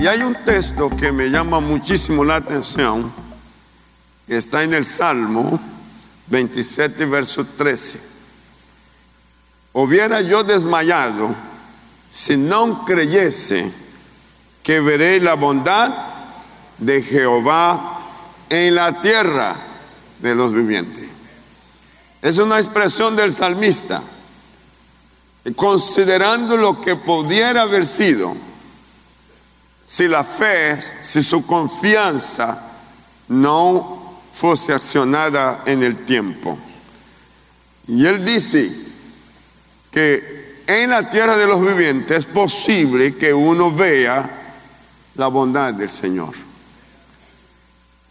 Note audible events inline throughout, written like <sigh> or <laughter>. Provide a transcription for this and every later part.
Y hay un texto que me llama muchísimo la atención, que está en el Salmo 27, verso 13. Hubiera yo desmayado si no creyese que veré la bondad de Jehová en la tierra de los vivientes. Es una expresión del salmista, considerando lo que pudiera haber sido si la fe, si su confianza no fuese accionada en el tiempo. Y él dice que en la tierra de los vivientes es posible que uno vea la bondad del Señor.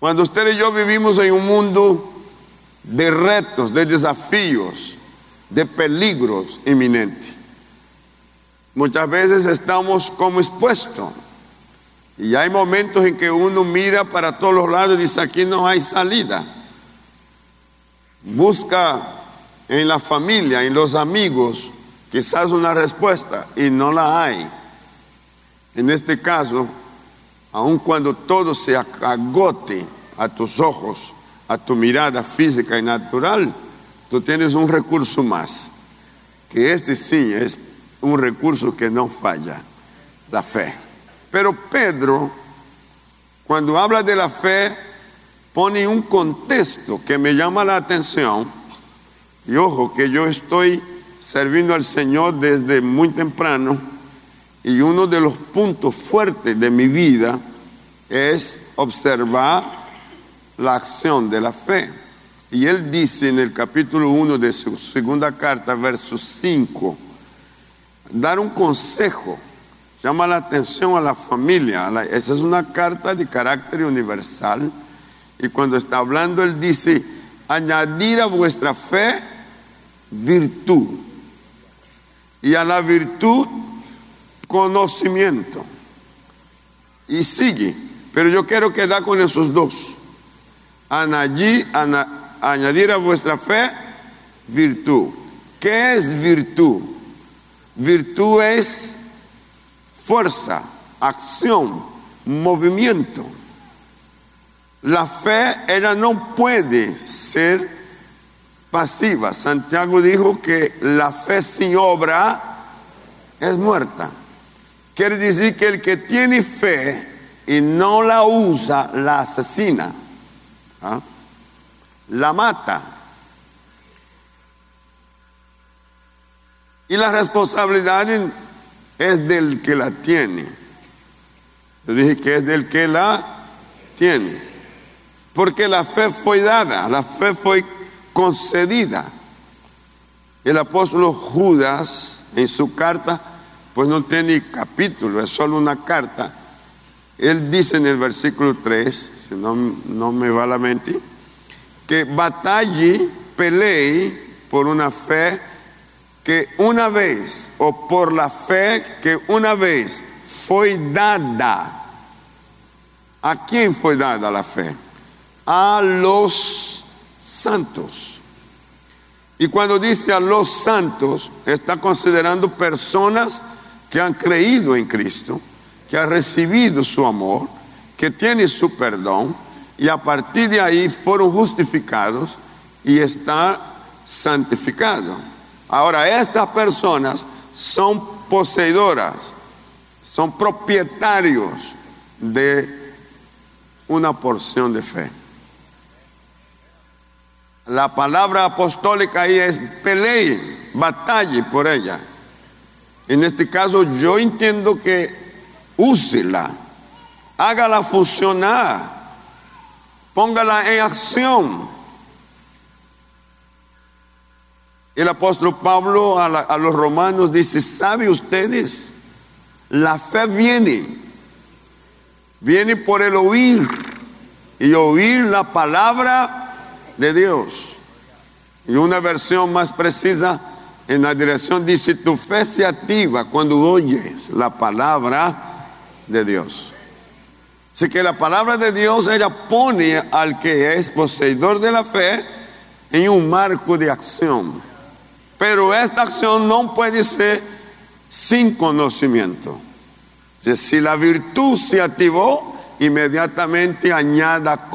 Cuando usted y yo vivimos en un mundo de retos, de desafíos, de peligros inminentes, muchas veces estamos como expuestos. Y hay momentos en que uno mira para todos los lados y dice, aquí no hay salida. Busca en la familia, en los amigos, quizás una respuesta y no la hay. En este caso, aun cuando todo se agote a tus ojos, a tu mirada física y natural, tú tienes un recurso más, que este sí es un recurso que no falla, la fe. Pero Pedro, cuando habla de la fe, pone un contexto que me llama la atención, y ojo que yo estoy sirviendo al Señor desde muy temprano, y uno de los puntos fuertes de mi vida es observar la acción de la fe. Y él dice en el capítulo 1 de su segunda carta, verso 5, dar un consejo, llama la atención a la familia. Esa es una carta de carácter universal. Y cuando está hablando, él dice, añadir a vuestra fe virtud. Y a la virtud, conocimiento. Y sigue. Pero yo quiero quedar con esos dos. Añadir, a vuestra fe virtud. ¿Qué es virtud? Virtud es fuerza, acción, movimiento. La fe, ella no puede ser pasiva. Santiago dijo que la fe sin obra es muerta. Quiere decir que el que tiene fe y no la usa, la asesina, ¿ah? la mata. Y la responsabilidad es del que la tiene. Yo dije que es del que la tiene. Porque la fe fue dada, la fe fue concedida. El apóstol Judas en su carta, pues no tiene capítulo, es solo una carta. Él dice en el versículo 3, si no, no me va la mente, que batalle, pelee por una fe que una vez, o por la fe que una vez fue dada. ¿A quién fue dada la fe? A los santos. Y cuando dice a los santos, está considerando personas que han creído en Cristo, que han recibido su amor, que tienen su perdón, y a partir de ahí fueron justificados y están santificados. Ahora, estas personas son poseedoras, son propietarios de una porción de fe. La palabra apostólica ahí es pelee, batalle por ella. En este caso yo entiendo que úsela, hágala funcionar, póngala en acción. El apóstol Pablo a, los romanos dice, ¿sabe ustedes? La fe viene, viene por el oír y oír la palabra de Dios. Y una versión más precisa en la dirección dice, tu fe se activa cuando oyes la palabra de Dios. Así que la palabra de Dios, ella pone al que es poseedor de la fe en un marco de acción. Pero esta acción no puede ser sin conocimiento. si la virtud se activó, inmediatamente añada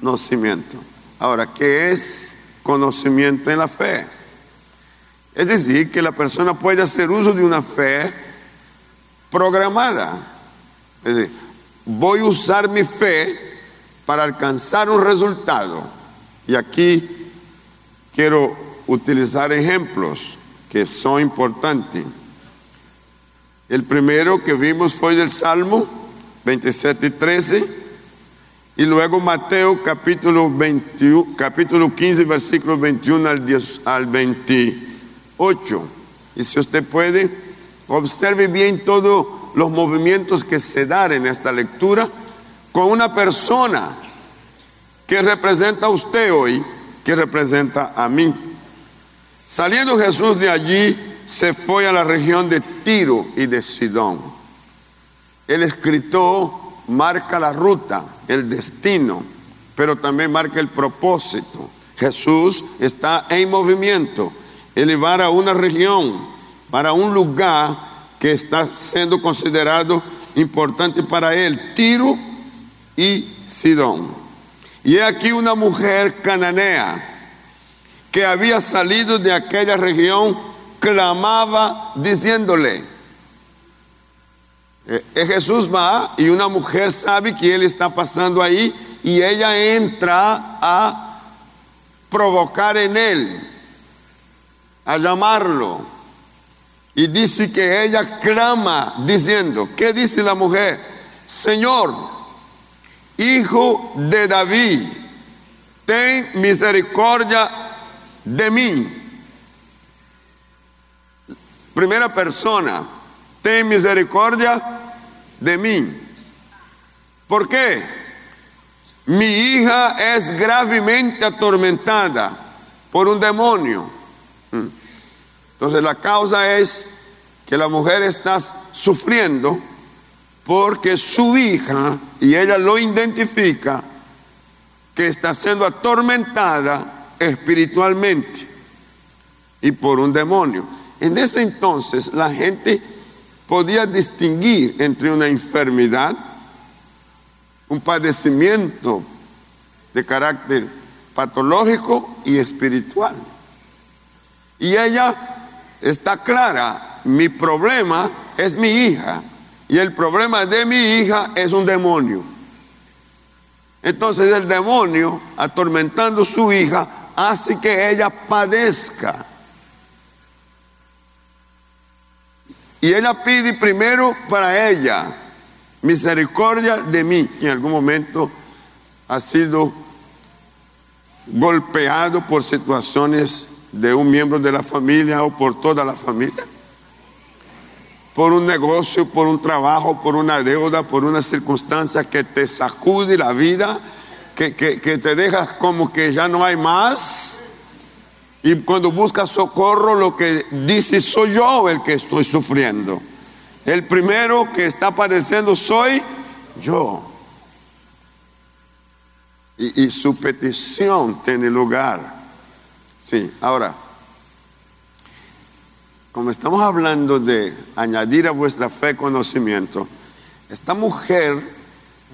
conocimiento. Ahora, ¿qué es conocimiento en la fe? Es decir, que la persona puede hacer uso de una fe programada. Es decir, voy a usar mi fe para alcanzar un resultado. Y aquí quiero utilizar ejemplos que son importantes. El primero que vimos fue del Salmo 27 y 13, y luego Mateo capítulo, 21, capítulo 15, versículo 21 al, 10, al 28. Y si usted puede, observe bien todos los movimientos que se dan en esta lectura con una persona que representa a usted hoy, que representa a mí. Saliendo Jesús de allí, se fue a la región de Tiro y de Sidón. El escritor marca la ruta, el destino, pero también marca el propósito. Jesús está en movimiento, elevar a una región, para un lugar que está siendo considerado importante para él, Tiro y Sidón. Y aquí una mujer cananea que había salido de aquella región clamaba diciéndole, eh, Jesús va y una mujer sabe que él está pasando ahí y ella entra a provocar en él, a llamarlo. Y dice que ella clama diciendo, ¿qué dice la mujer? Señor, hijo de David, ten misericordia de mí. Primera persona, ten misericordia de mí. ¿Por qué? Mi hija es gravemente atormentada por un demonio. Entonces la causa es que la mujer está sufriendo porque su hija, y ella lo identifica, que está siendo atormentada espiritualmente y por un demonio. En ese entonces la gente podía distinguir entre una enfermedad, un padecimiento de carácter patológico y espiritual. Y ella está clara, mi problema es mi hija y el problema de mi hija es un demonio. Entonces el demonio, atormentando a su hija, hace que ella padezca. Y ella pide primero para ella misericordia de mí, que en algún momento ha sido golpeado por situaciones de un miembro de la familia o por toda la familia. Por un negocio, por un trabajo, por una deuda, por una circunstancia que te sacude la vida, que, te dejas como que ya no hay más. Y cuando buscas socorro, lo que dice soy yo el que estoy sufriendo. El primero que está padeciendo soy yo. Y, y su petición tiene lugar Sí, ahora, como estamos hablando de añadir a vuestra fe conocimiento, esta mujer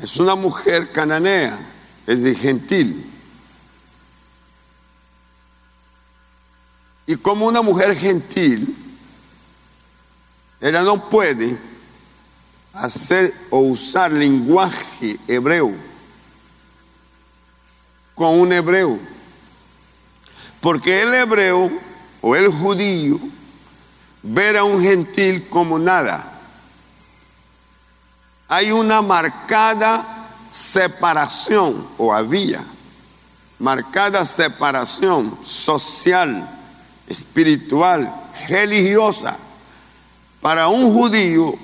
es una mujer cananea, es de gentil. Y como una mujer gentil, ella no puede hacer o usar lenguaje hebreo con un hebreo. Porque el hebreo o el judío ver a un gentil como nada. Hay una marcada separación, o había, marcada separación social, espiritual, religiosa. Para un judío,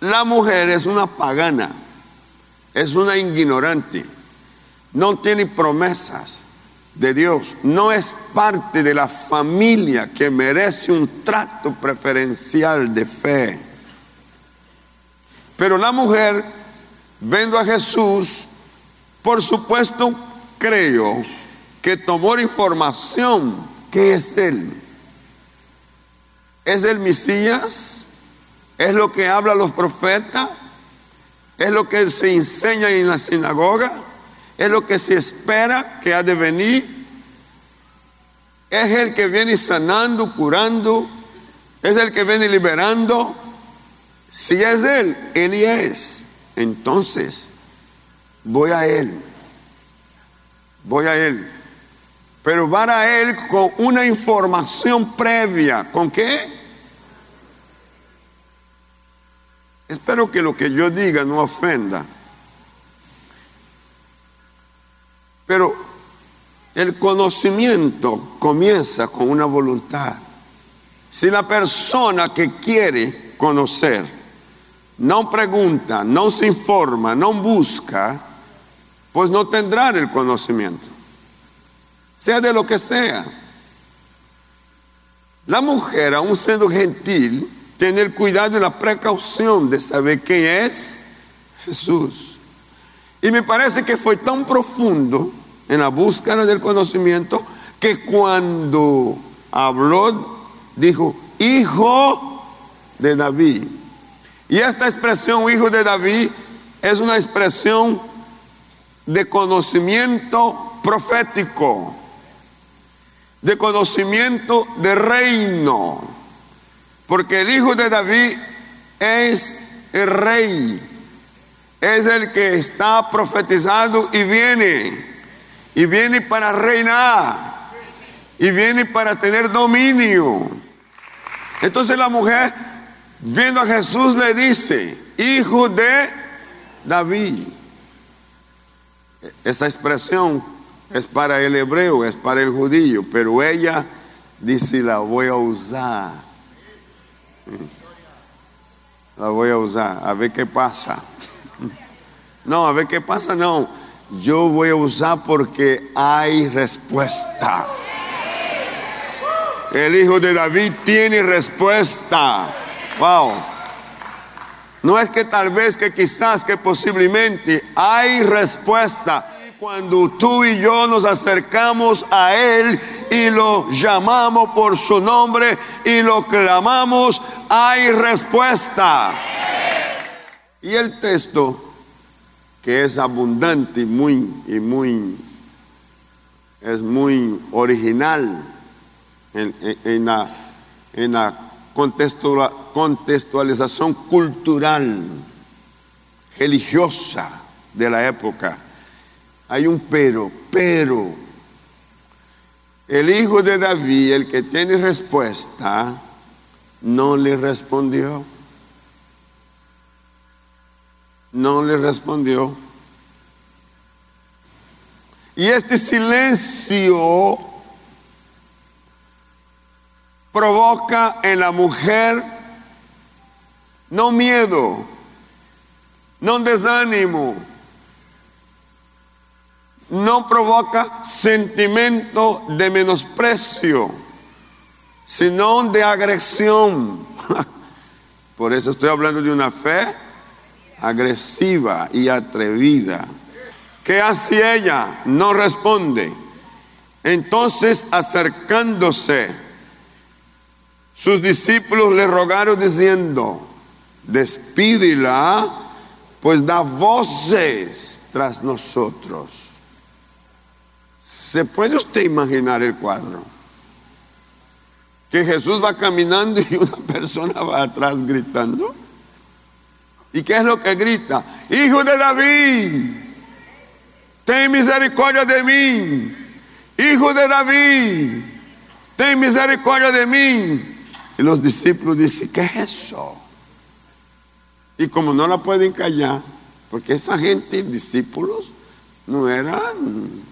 la mujer es una pagana, es una ignorante, no tiene promesas, de Dios, no es parte de la familia que merece un trato preferencial de fe. Pero la mujer, viendo a Jesús, por supuesto creo que tomó información que es Él. ¿Es el Mesías? es lo que hablan los profetas, es lo que se enseña en la sinagoga, es lo que se espera que ha de venir, es el que viene sanando, curando, es el que viene liberando. Si es Él, Él es. Entonces, voy a Él. Voy a Él. Pero van a Él con una información previa. ¿Con qué? Espero que lo que yo diga no ofenda. Pero el conocimiento comienza con una voluntad. Si la persona que quiere conocer no pregunta, no se informa, no busca, pues no tendrá el conocimiento, sea de lo que sea. La mujer, aun siendo gentil, tener cuidado y la precaución de saber quién es Jesús. Y me parece que fue tan profundo en la búsqueda del conocimiento que cuando habló, dijo, hijo de David. Y esta expresión, hijo de David, es una expresión de conocimiento profético, de conocimiento de reino porque el hijo de David es el rey, es el que está profetizado y viene, y viene para reinar, y viene para tener dominio. Entonces la mujer, viendo a Jesús, le dice, hijo de David. Esa expresión es para el hebreo, es para el judío, pero ella dice, la voy a usar la voy a usar, a ver qué pasa. <laughs> No, a ver qué pasa, no. Yo voy a usar porque hay respuesta. El hijo de David tiene respuesta. Wow. No es que tal vez, que quizás, que posiblemente hay respuesta. Cuando tú y yo nos acercamos a Él y lo llamamos por su nombre y lo clamamos, hay respuesta. Y el texto, que es abundante y muy, y muy, es muy original en, la, en la contextualización cultural, religiosa de la época hay un pero, pero el hijo de David, el que tiene respuesta, no le respondió. No le respondió. Y este silencio provoca en la mujer no miedo, no desánimo, no provoca sentimiento de menosprecio, sino de agresión. <laughs> Por eso estoy hablando de una fe agresiva y atrevida. ¿Qué hace ella? No responde. Entonces, acercándose, sus discípulos le rogaron diciendo, despídela, pues da voces tras nosotros. ¿Se puede usted imaginar el cuadro? Que Jesús va caminando y una persona va atrás gritando. ¿Y qué es lo que grita? Hijo de David, ten misericordia de mí. Hijo de David, ten misericordia de mí. Y los discípulos dicen, ¿qué es eso? Y como no la pueden callar, porque esa gente, discípulos, no eran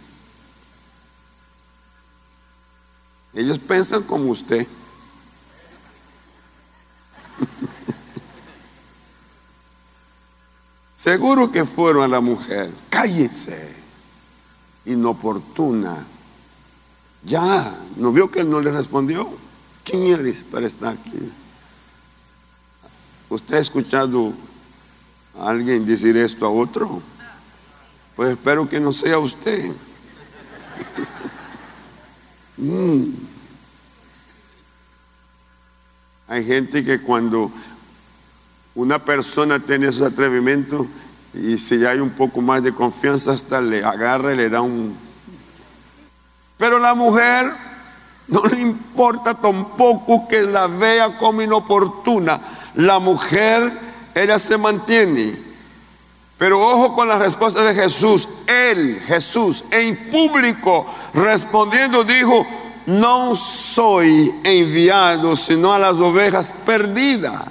Ellos piensan como usted. <laughs> Seguro que fueron a la mujer, cállense, inoportuna. Ya, ¿no vio que él no le respondió? ¿Quién eres para estar aquí? ¿Usted ha escuchado a alguien decir esto a otro? Pues espero que no sea usted. <laughs> Mm. Hay gente que cuando una persona tiene esos atrevimentos y si hay un poco más de confianza hasta le agarra y le da un... Pero la mujer no le importa tampoco que la vea como inoportuna. La mujer, ella se mantiene. Pero ojo con la respuesta de Jesús. Él, Jesús, en público, respondiendo, dijo, no soy enviado sino a las ovejas perdidas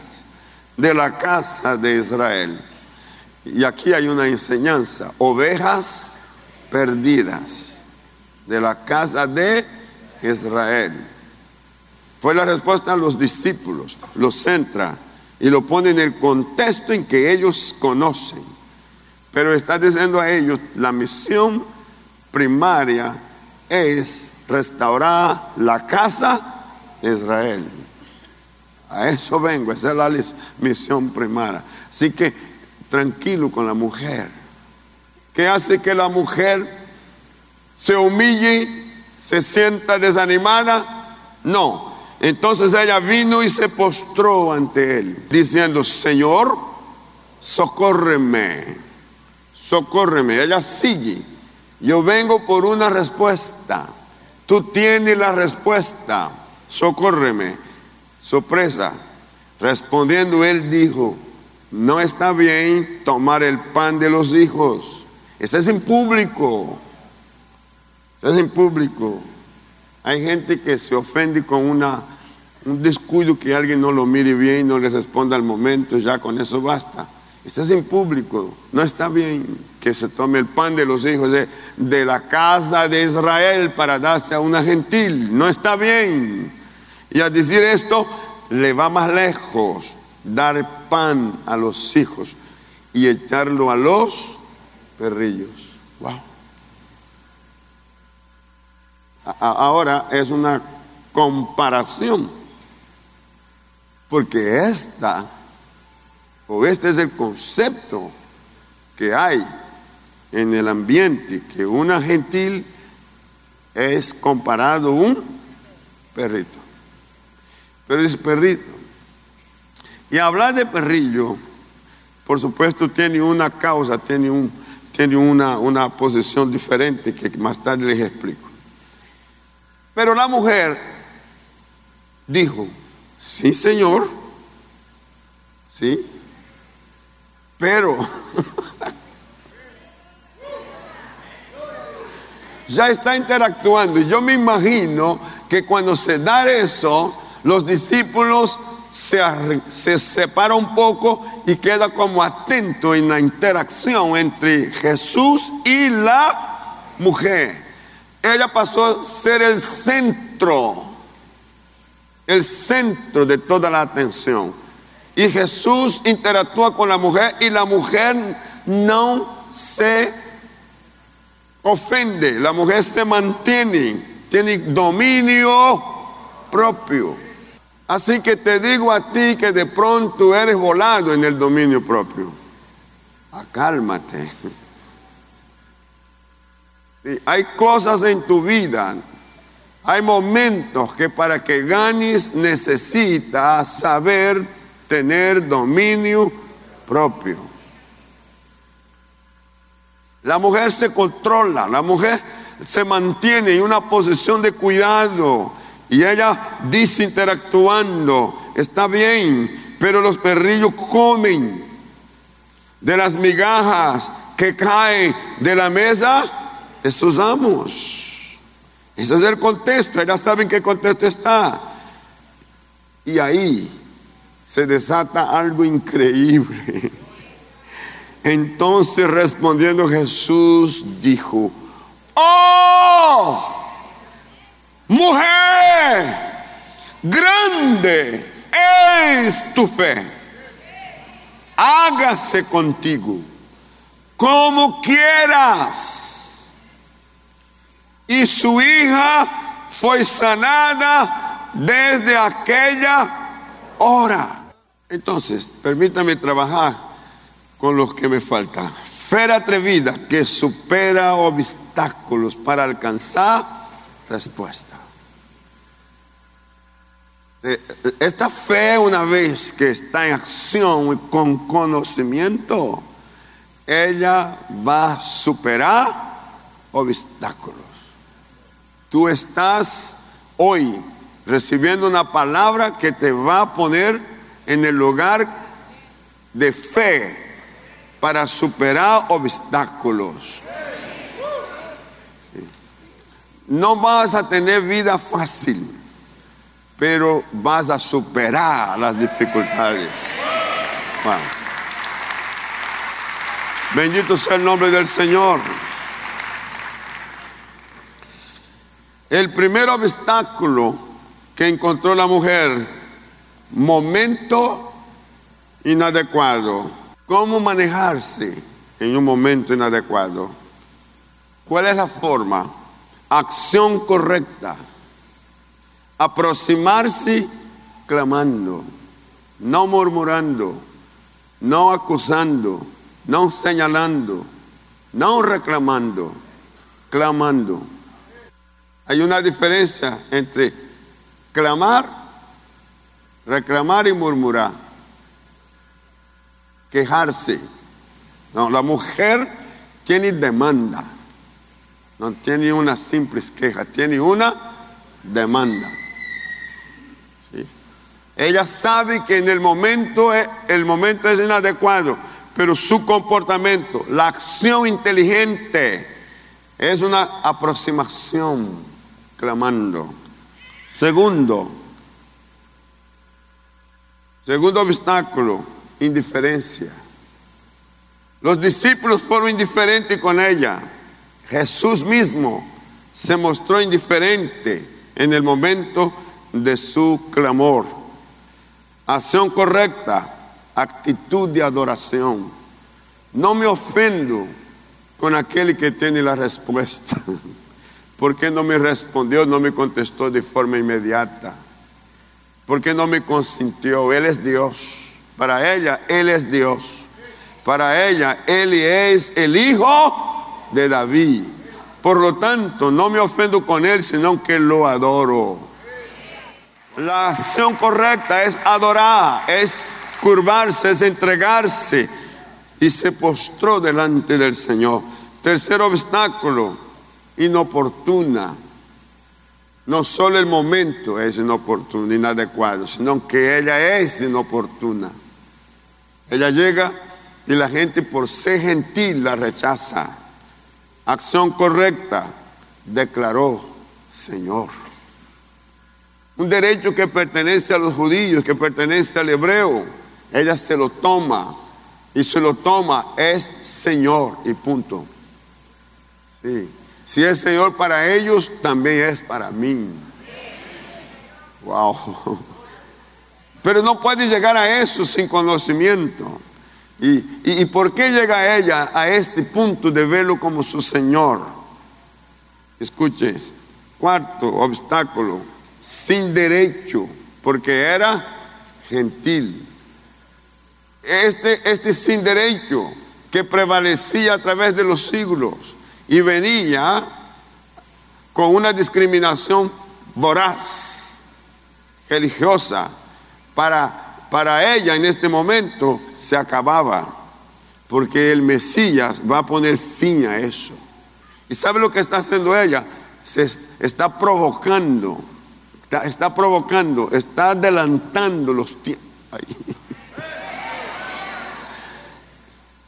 de la casa de Israel. Y aquí hay una enseñanza, ovejas perdidas de la casa de Israel. Fue la respuesta a los discípulos, los centra y lo pone en el contexto en que ellos conocen. Pero está diciendo a ellos, la misión primaria es restaurar la casa de Israel. A eso vengo, esa es la misión primaria. Así que tranquilo con la mujer. ¿Qué hace que la mujer se humille, se sienta desanimada? No. Entonces ella vino y se postró ante él, diciendo, Señor, socórreme, socórreme. Ella sigue. Yo vengo por una respuesta. Tú tienes la respuesta. Socórreme. Sorpresa. Respondiendo él dijo, no está bien tomar el pan de los hijos. Eso es en público. Es en público. Hay gente que se ofende con una, un descuido que alguien no lo mire bien, no le responda al momento, ya con eso basta. Eso es en público. No está bien que se tome el pan de los hijos de, de la casa de Israel para darse a una gentil. No está bien. Y al decir esto, le va más lejos dar pan a los hijos y echarlo a los perrillos. Wow. Ahora es una comparación, porque esta, o este es el concepto que hay en el ambiente, que una gentil es comparado un perrito. Pero dice perrito. Y hablar de perrillo, por supuesto, tiene una causa, tiene, un, tiene una, una posición diferente que más tarde les explico. Pero la mujer dijo, sí, Señor, sí, pero <laughs> ya está interactuando. Y yo me imagino que cuando se da eso, los discípulos se, se, un poco y queda como atento en la interacción entre Jesús y la mujer. Ella pasó a ser el centro, el centro de toda la atención. Y Jesús interactúa con la mujer y la mujer no se ofende, la mujer se mantiene, tiene dominio propio. Así que te digo a ti que de pronto eres volado en el dominio propio. Acálmate. Hay cosas en tu vida, hay momentos que para que ganes necesitas saber tener dominio propio. La mujer se controla, la mujer se mantiene en una posición de cuidado y ella dice interactuando, está bien, pero los perrillos comen de las migajas que caen de la mesa de sus amos. Ese es el contexto, ellas saben qué contexto está. Y ahí se desata algo increíble. <laughs> Entonces respondiendo Jesús dijo, ¡Oh! Mujer, grande es tu fe. Hágase contigo como quieras. Y su hija fue sanada desde aquella hora. Entonces, permítame trabajar con los que me faltan. Fe atrevida que supera obstáculos para alcanzar respuesta. eh, esta fe una vez que está en acción y con conocimiento, ella va a superar obstáculos. Tú estás hoy recibiendo una palabra que te va a poner en el lugar de fe para superar obstáculos. No vas a tener vida fácil, pero vas a superar las dificultades. Bendito sea el nombre del Señor. El primer obstáculo que encontró la mujer, momento inadecuado. ¿Cómo manejarse en un momento inadecuado? ¿Cuál es la forma? Acción correcta. Aproximarse clamando, no murmurando, no acusando, no señalando, no reclamando, clamando. Hay una diferencia entre clamar, reclamar y murmurar, quejarse. No, la mujer tiene demanda, no tiene una simple queja, tiene una demanda. Ella sabe que en el momento, el momento es inadecuado, pero su comportamiento, la acción inteligente, es una aproximación clamando. Segundo, segundo obstáculo, indiferencia. Los discípulos fueron indiferentes con ella. Jesús mismo se mostró indiferente en el momento de su clamor. Acción correcta, actitud de adoración. No me ofendo con aquel que tiene la respuesta. <laughs> ¿Por qué no me respondió, no me contestó de forma inmediata? ¿Por qué no me consintió? Él es Dios. Para ella, Él es Dios. Para ella, Él es el Hijo de David. Por lo tanto, no me ofendo con Él, sino que lo adoro. La acción correcta es adorar, es curvarse, es entregarse. Y se postró delante del Señor. Tercer obstáculo, inoportuna. No solo el momento es inoportuno, inadecuado, sino que ella es inoportuna. Ella llega y la gente por ser gentil la rechaza. Acción correcta, declaró Señor. Un derecho que pertenece a los judíos, que pertenece al hebreo. Ella se lo toma y se lo toma, es Señor y punto. Sí. Si es Señor para ellos, también es para mí. Wow. Pero no puede llegar a eso sin conocimiento. ¿Y, por qué llega ella a este punto de verlo como su Señor? Escuches. Cuarto obstáculo, sin derecho, porque era gentil. Este, este sin derecho que prevalecía a través de los siglos y venía con una discriminación voraz, religiosa. Para, para ella en este momento se acababa, porque el Mesías va a poner fin a eso. ¿Y sabe lo que está haciendo ella? Se está provocando, está, está provocando, está adelantando los tiempos.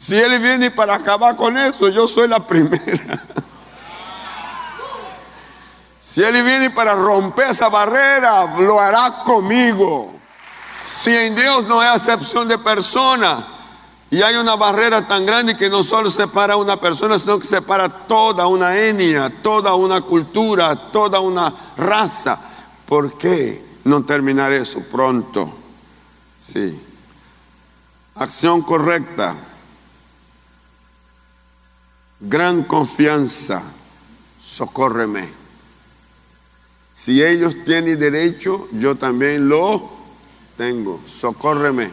Si Él viene para acabar con eso, yo soy la primera. Si Él viene para romper esa barrera, lo hará conmigo. Si en Dios no hay acepción de persona y hay una barrera tan grande que no solo separa una persona, sino que separa toda una etnia, toda una cultura, toda una raza, ¿por qué no terminar eso pronto? Sí. Acción correcta gran confianza, socórreme. Si ellos tienen derecho, yo también lo tengo, socórreme.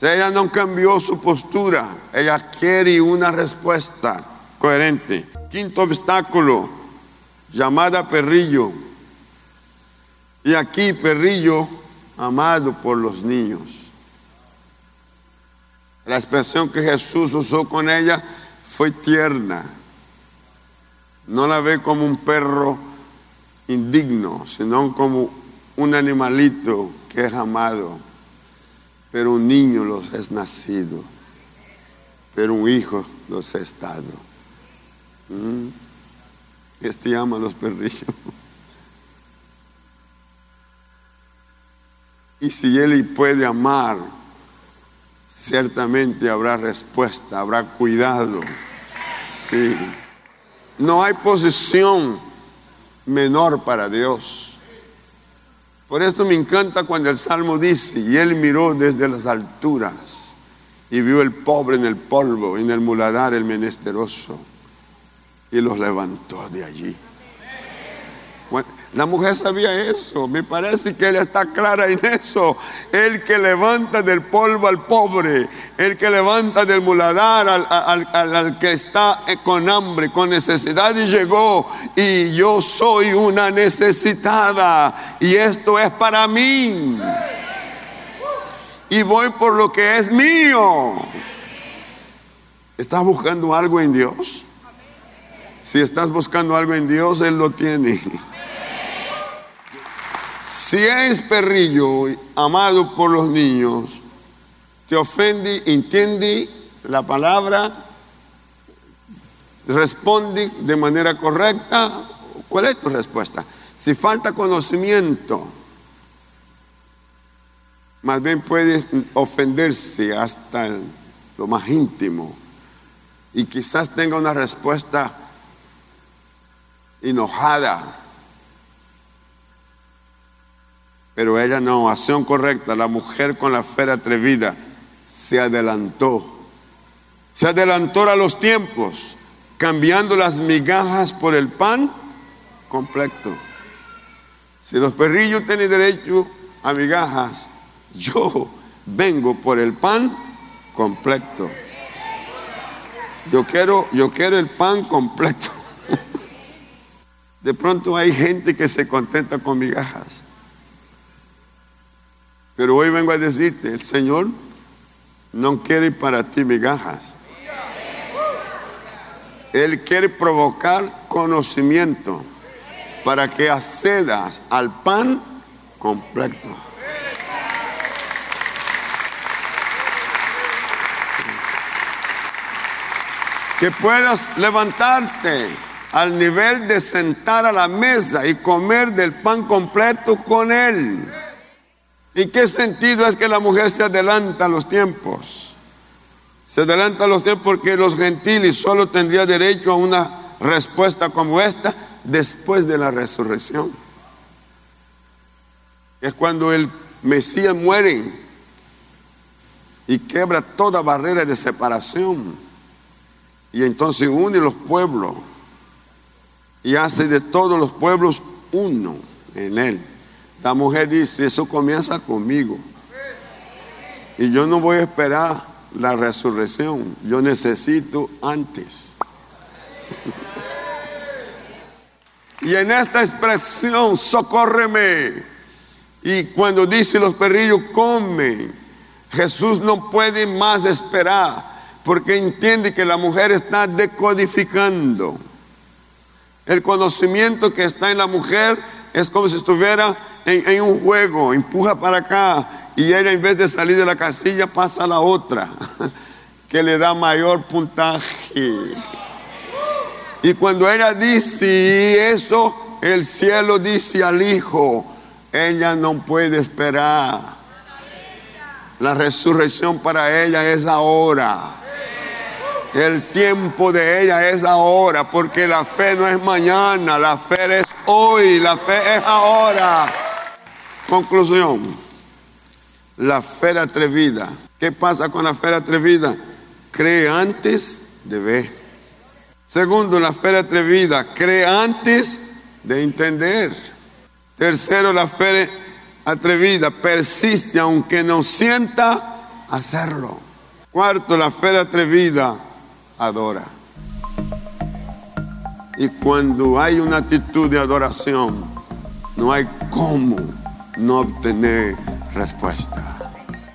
ella no cambió su postura, ella quiere una respuesta coherente. Quinto obstáculo, llamada perrillo. Y aquí perrillo amado por los niños. La expresión que Jesús usó con ella fue tierna. No la ve como un perro indigno, sino como un animalito que es amado. Pero un niño los es nacido, pero un hijo los ha estado. ¿Mm? Este ama a los perrillos. <laughs> Y si Él puede amar, ciertamente habrá respuesta, habrá cuidado. Sí. No hay posición menor para Dios. Por esto me encanta cuando el Salmo dice, y Él miró desde las alturas y vio el pobre en el polvo, en el muladar el menesteroso, y los levantó de allí. La mujer sabía eso, me parece que ella está clara en eso. El que levanta del polvo al pobre, el que levanta del muladar al, que está con hambre, con necesidad y llegó. Y yo soy una necesitada y esto es para mí. Y voy por lo que es mío. ¿Estás buscando algo en Dios? Si estás buscando algo en Dios, Él lo tiene. Si es perrillo amado por los niños, te ofende, entiende la palabra, responde de manera correcta, ¿cuál es tu respuesta? Si falta conocimiento, más bien puedes ofenderse hasta lo más íntimo y quizás tenga una respuesta enojada Pero ella no, acción correcta, la mujer con la fe atrevida se adelantó. Se adelantó a los tiempos, cambiando las migajas por el pan completo. Si los perrillos tienen derecho a migajas, yo vengo por el pan completo. Yo quiero, yo quiero el pan completo. <laughs> De pronto hay gente que se contenta con migajas. Pero hoy vengo a decirte, el Señor no quiere para ti migajas. Él quiere provocar conocimiento para que accedas al pan completo. Que puedas levantarte al nivel de sentar a la mesa y comer del pan completo con Él. ¿Y qué sentido es que la mujer se adelanta a los tiempos? Se adelanta a los tiempos porque los gentiles solo tendrían derecho a una respuesta como esta después de la resurrección. Es cuando el Mesías muere y quebra toda barrera de separación. Y entonces une los pueblos y hace de todos los pueblos uno en él. La mujer dice, eso comienza conmigo. Y yo no voy a esperar la resurrección, yo necesito antes. <laughs> y en esta expresión, socórreme. Y cuando dice los perrillos, come, Jesús no puede más esperar, porque entiende que la mujer está decodificando. El conocimiento que está en la mujer es como si estuviera en, un juego, empuja para acá y ella en vez de salir de la casilla pasa a la otra, <laughs> que le da mayor puntaje. Y cuando ella dice eso, el cielo dice al hijo, ella no puede esperar. La resurrección para ella es ahora. El tiempo de ella es ahora, porque la fe no es mañana, la fe es hoy, la fe es ahora. Conclusión, la fe atrevida. ¿Qué pasa con la fe atrevida? Cree antes de ver. Segundo, la fe atrevida, cree antes de entender. Tercero, la fe atrevida, persiste aunque no sienta hacerlo. Cuarto, la fe atrevida, adora. Y cuando hay una actitud de adoración, no hay cómo no obtener respuesta.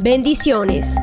Bendiciones.